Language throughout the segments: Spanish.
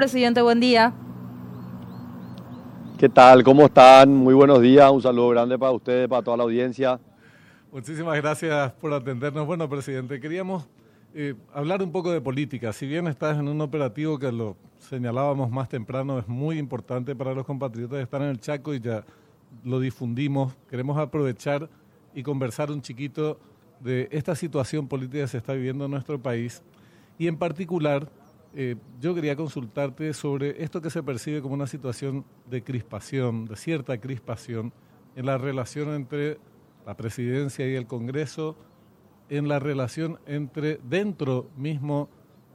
Presidente, buen día. ¿Qué tal? ¿Cómo están? Muy buenos días. Un saludo grande para ustedes, para toda la audiencia. Muchísimas gracias por atendernos. Bueno, presidente, queríamos eh, hablar un poco de política. Si bien estás en un operativo que lo señalábamos más temprano, es muy importante para los compatriotas estar en el Chaco y ya lo difundimos. Queremos aprovechar y conversar un chiquito de esta situación política que se está viviendo en nuestro país y en particular eh, yo quería consultarte sobre esto que se percibe como una situación de crispación, de cierta crispación en la relación entre la presidencia y el Congreso, en la relación entre dentro mismo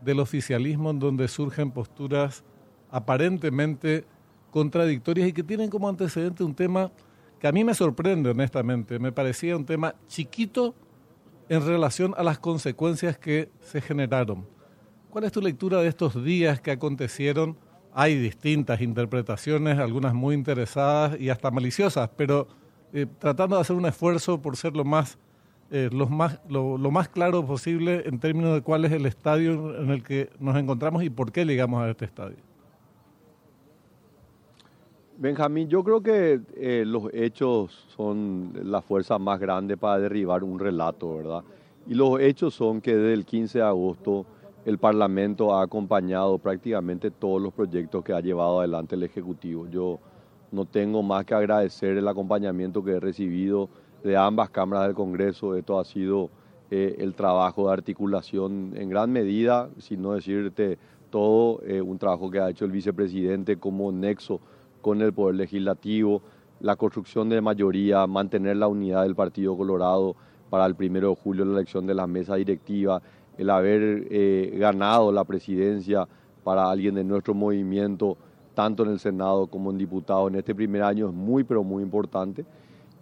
del oficialismo en donde surgen posturas aparentemente contradictorias y que tienen como antecedente un tema que a mí me sorprende honestamente, me parecía un tema chiquito en relación a las consecuencias que se generaron. ¿Cuál es tu lectura de estos días que acontecieron? Hay distintas interpretaciones, algunas muy interesadas y hasta maliciosas, pero eh, tratando de hacer un esfuerzo por ser lo más, eh, más, lo, más claro posible en términos de cuál es el estadio en el que nos encontramos y por qué llegamos a este estadio. Benjamín, yo creo que eh, los hechos son la fuerza más grande para derribar un relato, ¿verdad? Y los hechos son que desde el 15 de agosto el Parlamento ha acompañado prácticamente todos los proyectos que ha llevado adelante el Ejecutivo. Yo no tengo más que agradecer el acompañamiento que he recibido de ambas cámaras del Congreso. Esto ha sido eh, el trabajo de articulación en gran medida, si no decirte todo, eh, un trabajo que ha hecho el vicepresidente como nexo con el Poder Legislativo, la construcción de mayoría, mantener la unidad del Partido Colorado para el primero de julio, la elección de la mesa directiva, el haber eh, ganado la presidencia para alguien de nuestro movimiento, tanto en el Senado como en diputados en este primer año es muy, pero muy importante.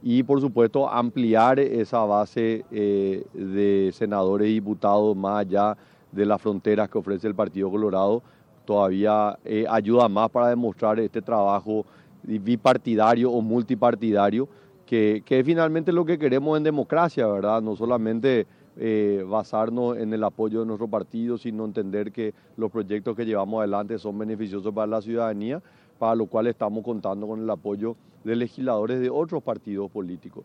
Y por supuesto ampliar esa base eh, de senadores y diputados más allá de las fronteras que ofrece el Partido Colorado todavía eh, ayuda más para demostrar este trabajo bipartidario o multipartidario, que, que es finalmente lo que queremos en democracia, ¿verdad? No solamente eh, basarnos en el apoyo de nuestro partido, sino entender que los proyectos que llevamos adelante son beneficiosos para la ciudadanía, para lo cual estamos contando con el apoyo de legisladores de otros partidos políticos.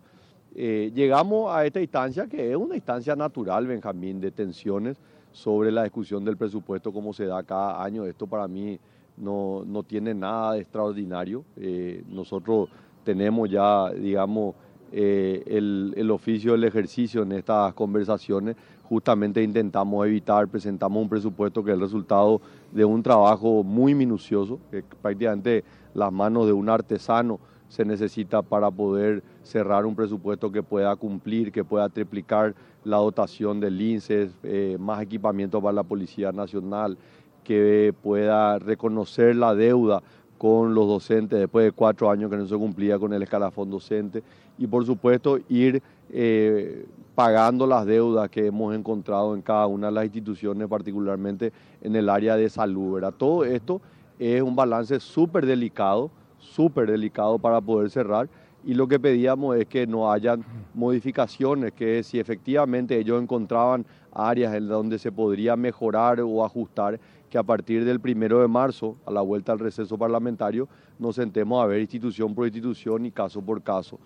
Eh, llegamos a esta instancia que es una instancia natural, Benjamín, de tensiones sobre la discusión del presupuesto como se da cada año. Esto para mí no, no tiene nada de extraordinario. Eh, nosotros tenemos ya, digamos, eh, el, el, oficio del ejercicio en estas conversaciones. Justamente intentamos evitar, presentamos un presupuesto que es el resultado de un trabajo muy minucioso, que prácticamente las manos de un artesano se necesita para poder cerrar un presupuesto que pueda cumplir, que pueda triplicar la dotación del INSES, eh, más equipamiento para la Policía Nacional, que pueda reconocer la deuda con los docentes después de cuatro años que no se cumplía con el escalafón docente y por supuesto ir eh, pagando las deudas que hemos encontrado en cada una de las instituciones, particularmente en el área de salud. ¿verdad? Todo esto es un balance súper delicado, súper delicado para poder cerrar y lo que pedíamos es que no hayan modificaciones, que si efectivamente ellos encontraban áreas en donde se podría mejorar o ajustar, que a partir del primero de marzo, a la vuelta al receso parlamentario, nos sentemos a ver institución por institución y caso por caso.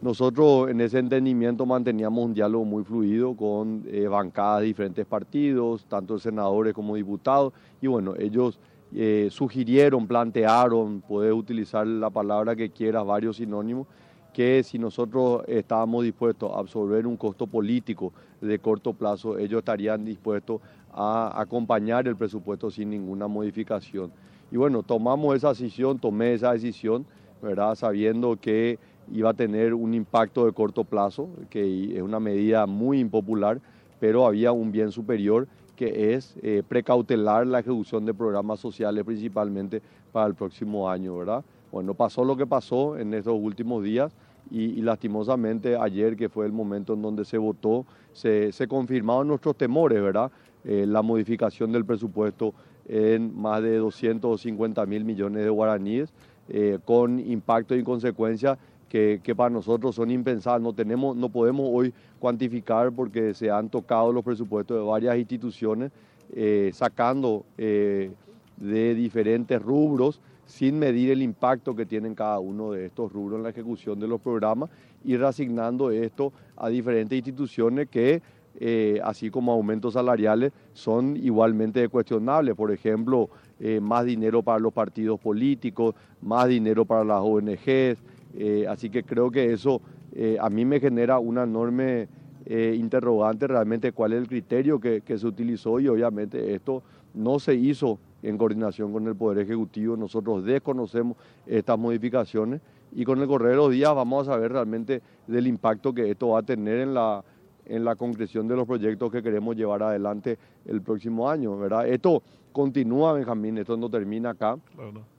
Nosotros en ese entendimiento manteníamos un diálogo muy fluido con eh, bancadas de diferentes partidos, tanto senadores como diputados, y bueno, ellos eh, sugirieron, plantearon, puedes utilizar la palabra que quieras, varios sinónimos, que si nosotros estábamos dispuestos a absorber un costo político de corto plazo, ellos estarían dispuestos a acompañar el presupuesto sin ninguna modificación. Y bueno, tomamos esa decisión, tomé esa decisión, ¿verdad? Sabiendo que iba a tener un impacto de corto plazo, que es una medida muy impopular, pero había un bien superior que es eh, precautelar la ejecución de programas sociales principalmente para el próximo año, ¿verdad? Bueno, pasó lo que pasó en estos últimos días y, lastimosamente ayer, que fue el momento en donde se votó, se, se confirmaron nuestros temores, ¿verdad? Eh, la modificación del presupuesto en más de 250 mil millones de guaraníes, eh, con impacto y consecuencias que, para nosotros son impensables. No, tenemos, no podemos hoy cuantificar porque se han tocado los presupuestos de varias instituciones, eh, sacando de diferentes rubros sin medir el impacto que tienen cada uno de estos rubros en la ejecución de los programas y reasignando esto a diferentes instituciones que, eh, así como aumentos salariales, son igualmente cuestionables. Por ejemplo, eh, más dinero para los partidos políticos, más dinero para las ONGs. Eh, así que creo que eso a mí me genera una enorme interrogante realmente cuál es el criterio que, que se utilizó y obviamente esto no se hizo en coordinación con el Poder Ejecutivo. Nosotros desconocemos estas modificaciones y con el correr de los días vamos a saber realmente del impacto que esto va a tener en la, en la concreción de los proyectos que queremos llevar adelante el próximo año. ¿verdad? Esto continúa, Benjamín, esto no termina acá.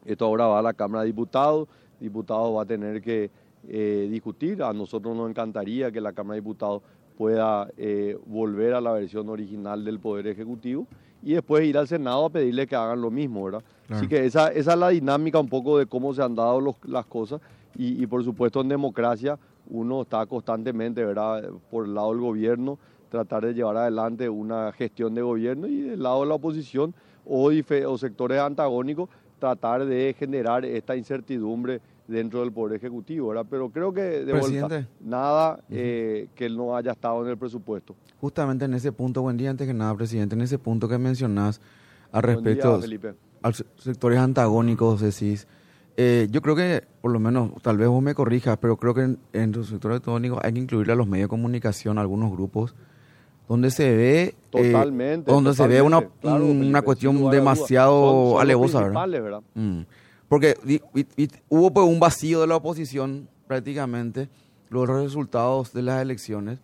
Esto ahora va a la Cámara de Diputados. Diputados va a tener que eh, discutir. A nosotros nos encantaría que la Cámara de Diputados pueda eh, volver a la versión original del Poder Ejecutivo y después ir al Senado a pedirle que hagan lo mismo, ¿verdad? Así que esa, esa, es la dinámica un poco de cómo se han dado los, las cosas y, por supuesto en democracia uno está constantemente, ¿verdad? Por el lado del gobierno, tratar de llevar adelante una gestión de gobierno y del lado de la oposición o, o sectores antagónicos tratar de generar esta incertidumbre dentro del Poder Ejecutivo, ¿verdad? Pero creo que de vuelta, nada eh, que no haya estado en el presupuesto. Justamente en ese punto, buen día antes que nada, presidente, en ese punto que mencionás al respecto a sectores antagónicos, decís, eh, yo creo que, por lo menos, tal vez vos me corrijas, pero creo que en, los sectores antagónicos hay que incluir a los medios de comunicación, algunos grupos, donde se ve eh, totalmente, donde se ve una, una cuestión demasiado alevosa, ¿verdad? Mm. Porque hubo pues un vacío de la oposición prácticamente, los resultados de las elecciones,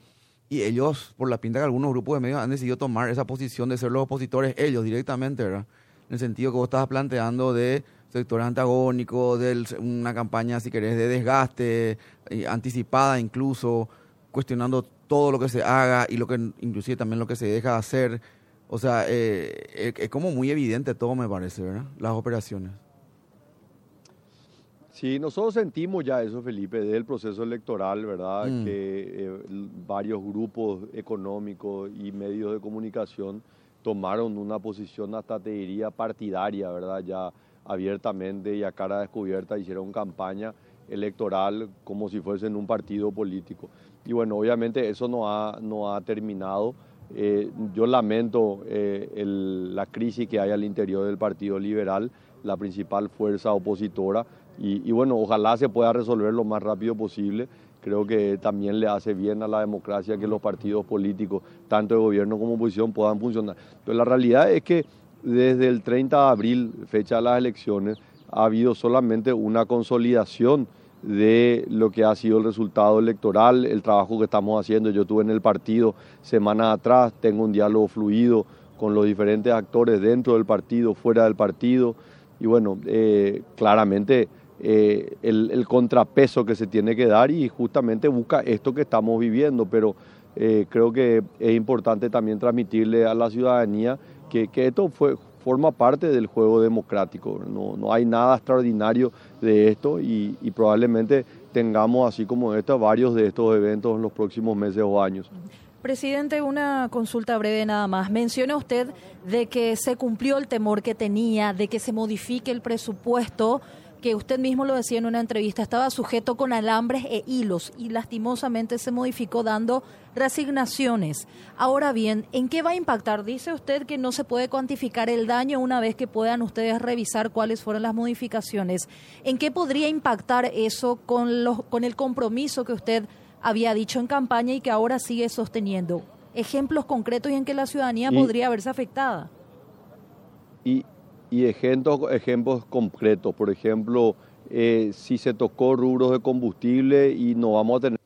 y ellos, por la pinta que algunos grupos de medios han decidido tomar esa posición de ser los opositores, ellos directamente, ¿verdad? En el sentido que vos estabas planteando de sectores antagónicos, de una campaña, si querés, de desgaste, eh, anticipada incluso, cuestionando todo lo que se haga y lo que inclusive también lo que se deja hacer. O sea, eh, es como muy evidente todo, me parece, ¿verdad? Las operaciones. Sí, nosotros sentimos ya eso, Felipe, del proceso electoral, ¿verdad? Mm. Que eh, varios grupos económicos y medios de comunicación tomaron una posición hasta te diría partidaria, ¿verdad? Ya abiertamente y a cara descubierta hicieron campaña electoral como si fuesen un partido político. Y bueno, obviamente eso no ha, no ha terminado. Eh, yo lamento eh, la crisis que hay al interior del Partido Liberal, la principal fuerza opositora y, bueno, ojalá se pueda resolver lo más rápido posible. Creo que también le hace bien a la democracia que los partidos políticos, tanto de gobierno como oposición, puedan funcionar. Pero la realidad es que desde el 30 de abril, fecha de las elecciones, ha habido solamente una consolidación de lo que ha sido el resultado electoral, el trabajo que estamos haciendo. Yo estuve en el partido semanas atrás, tengo un diálogo fluido con los diferentes actores dentro del partido, fuera del partido. Y bueno, eh, claramente eh, el, contrapeso que se tiene que dar y justamente busca esto que estamos viviendo, pero eh, creo que es importante también transmitirle a la ciudadanía que, esto fue, forma parte del juego democrático, no, no hay nada extraordinario de esto y, probablemente tengamos, así como esto, varios de estos eventos en los próximos meses o años. Presidente, una consulta breve nada más. Menciona usted de que se cumplió el temor que tenía, de que se modifique el presupuesto que usted mismo lo decía en una entrevista, estaba sujeto con alambres e hilos y lastimosamente se modificó dando resignaciones. Ahora bien, ¿en qué va a impactar? Dice usted que no se puede cuantificar el daño una vez que puedan ustedes revisar cuáles fueron las modificaciones. ¿En qué podría impactar eso con, los, con el compromiso que usted había dicho en campaña y que ahora sigue sosteniendo? Ejemplos concretos y en que la ciudadanía podría verse afectada. Y, y ejemplos, ejemplos concretos. Por ejemplo, eh, si se tocó rubros de combustible y no vamos a tener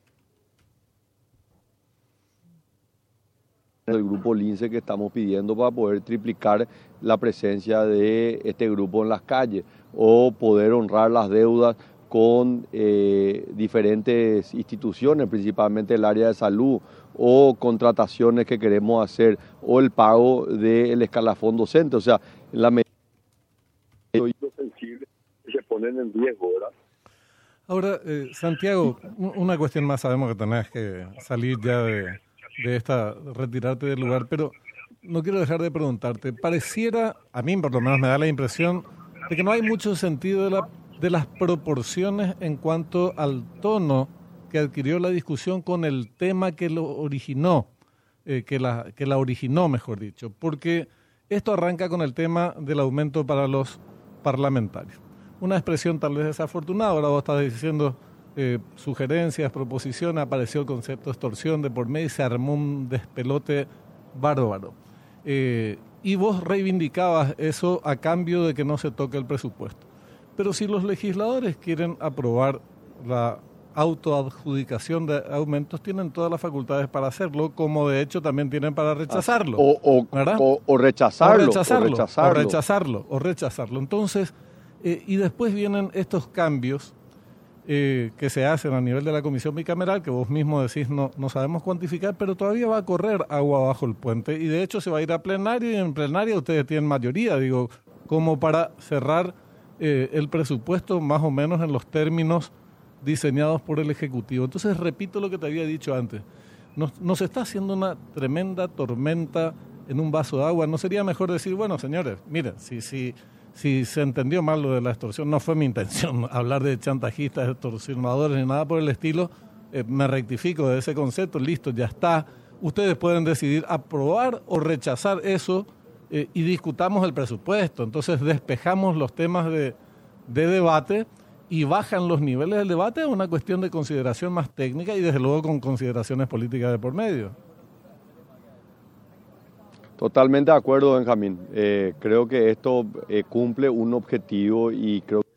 el grupo Lince que estamos pidiendo para poder triplicar la presencia de este grupo en las calles o poder honrar las deudas con eh, diferentes instituciones, principalmente el área de salud o contrataciones que queremos hacer o el pago del escalafón docente. O sea, la medida sensibles se en riesgo, ¿verdad? Ahora, eh, Santiago, una cuestión más, sabemos que tenés que salir ya de, esta, retirarte del lugar, pero no quiero dejar de preguntarte, pareciera, a mí por lo menos me da la impresión, de que no hay mucho sentido de las proporciones en cuanto al tono que adquirió la discusión con el tema que lo originó, eh, que, la, que la originó, mejor dicho, porque esto arranca con el tema del aumento para los parlamentarios. Una expresión tal vez desafortunada, ahora vos estás diciendo eh, sugerencias, proposiciones, apareció el concepto de extorsión de por medio y se armó un despelote bárbaro. Eh, y vos reivindicabas eso a cambio de que no se toque el presupuesto. Pero si los legisladores quieren aprobar la autoadjudicación de aumentos, tienen todas las facultades para hacerlo, como de hecho también tienen para rechazarlo. O, o, rechazarlo, o, rechazarlo, o rechazarlo. Entonces, eh, y después vienen estos cambios eh, que se hacen a nivel de la comisión bicameral, que vos mismo decís no, no sabemos cuantificar, pero todavía va a correr agua bajo el puente y de hecho se va a ir a plenario y en plenario ustedes tienen mayoría, digo, como para cerrar eh, el presupuesto más o menos en los términos diseñados por el Ejecutivo. Entonces repito lo que te había dicho antes, nos, nos está haciendo una tremenda tormenta en un vaso de agua. ¿No sería mejor decir, bueno, señores, miren, si, si si se entendió mal lo de la extorsión, no fue mi intención hablar de chantajistas, extorsionadores ni nada por el estilo. Eh, me rectifico de ese concepto, listo, ya está. Ustedes pueden decidir aprobar o rechazar eso eh, y discutamos el presupuesto. Entonces despejamos los temas de, de debate y bajan los niveles del debate a una cuestión de consideración más técnica y desde luego con consideraciones políticas de por medio. Totalmente de acuerdo, Benjamín. Eh, creo que esto eh, cumple un objetivo y creo que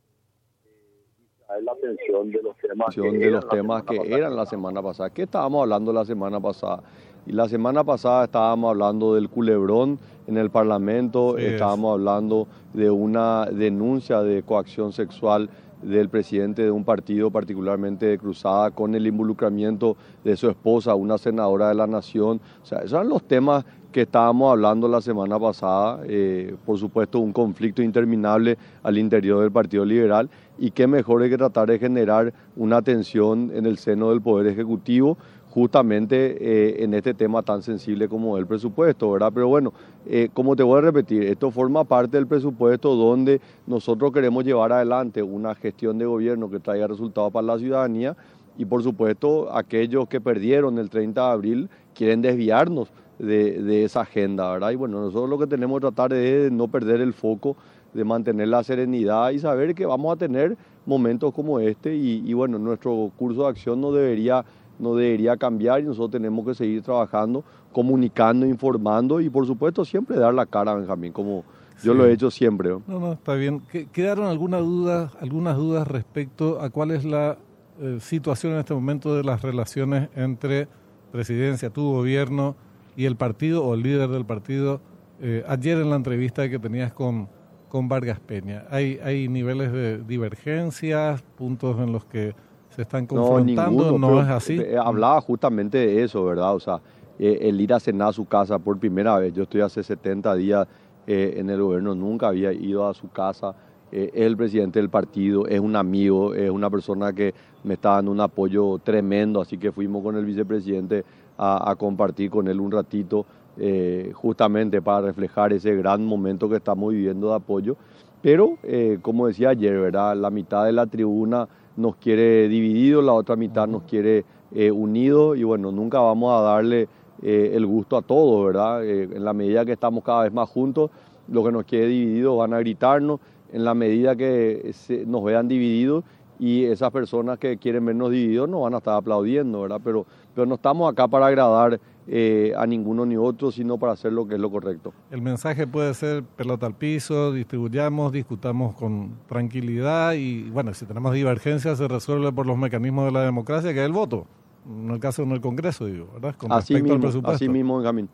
la atención de los temas, que, de los temas que eran la semana pasada. ¿Qué estábamos hablando la semana pasada? Y la semana pasada estábamos hablando del culebrón en el Parlamento, estábamos hablando de una denuncia de coacción sexual del presidente de un partido particularmente de Cruzada con el involucramiento de su esposa, una senadora de la Nación. O sea, esos eran los temas que estábamos hablando la semana pasada, eh, por supuesto un conflicto interminable al interior del Partido Liberal. Y qué mejor que tratar de generar una tensión en el seno del Poder Ejecutivo justamente eh, en este tema tan sensible como el presupuesto, ¿verdad? Pero bueno, eh, como te voy a repetir, esto forma parte del presupuesto donde nosotros queremos llevar adelante una gestión de gobierno que traiga resultados para la ciudadanía y por supuesto aquellos que perdieron el 30 de abril quieren desviarnos de, esa agenda, ¿verdad? Y bueno, nosotros lo que tenemos que tratar es de no perder el foco, de mantener la serenidad y saber que vamos a tener momentos como este y, bueno, nuestro curso de acción no debería, no debería cambiar y nosotros tenemos que seguir trabajando, comunicando, informando y por supuesto siempre dar la cara, Benjamín, como yo lo he hecho siempre. ¿no? no, está bien. ¿Quedaron algunas dudas, algunas dudas respecto a cuál es la eh, situación en este momento de las relaciones entre presidencia, tu gobierno, y el partido o el líder del partido, eh, ayer en la entrevista que tenías con, con Vargas Peña, ¿hay, ¿hay niveles de divergencias, puntos en los que se están confrontando? ¿No, es así? Eh, hablaba justamente de eso, ¿verdad? O sea, eh, el ir a cenar a su casa por primera vez, yo estoy hace 70 días en el gobierno, nunca había ido a su casa. es el presidente del partido, es un amigo, es una persona que me está dando un apoyo tremendo, así que fuimos con el vicepresidente a, compartir con él un ratito, eh, justamente para reflejar ese gran momento que estamos viviendo de apoyo. Pero, eh, como decía ayer, ¿verdad? la mitad de la tribuna nos quiere dividido, la otra mitad nos quiere eh, unido y bueno, nunca vamos a darle el gusto a todos, ¿verdad? en la medida que estamos cada vez más juntos, los que nos quiere divididos van a gritarnos, en la medida que nos vean divididos y esas personas que quieren vernos divididos nos van a estar aplaudiendo, ¿verdad? Pero, pero no estamos acá para agradar eh, a ninguno ni otro, sino para hacer lo que es lo correcto. El mensaje puede ser pelota al piso, distribuyamos, discutamos con tranquilidad y, bueno, si tenemos divergencias se resuelve por los mecanismos de la democracia, que es el voto. En el caso del Congreso, digo, ¿verdad? Con así mismo, al presupuesto. Así mismo, Benjamín.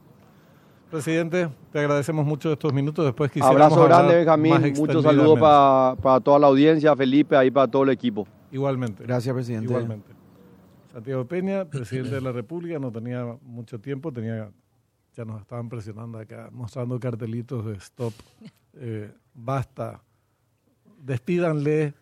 Presidente, te agradecemos mucho estos minutos. Después Abrazo grande, Benjamín. Muchos saludos para, toda la audiencia, Felipe, ahí para todo el equipo. Igualmente. Gracias, presidente. Igualmente. Santiago Peña, presidente de la República, no tenía mucho tiempo, tenía ya nos estaban presionando acá, mostrando cartelitos de stop, eh, basta, despídanle.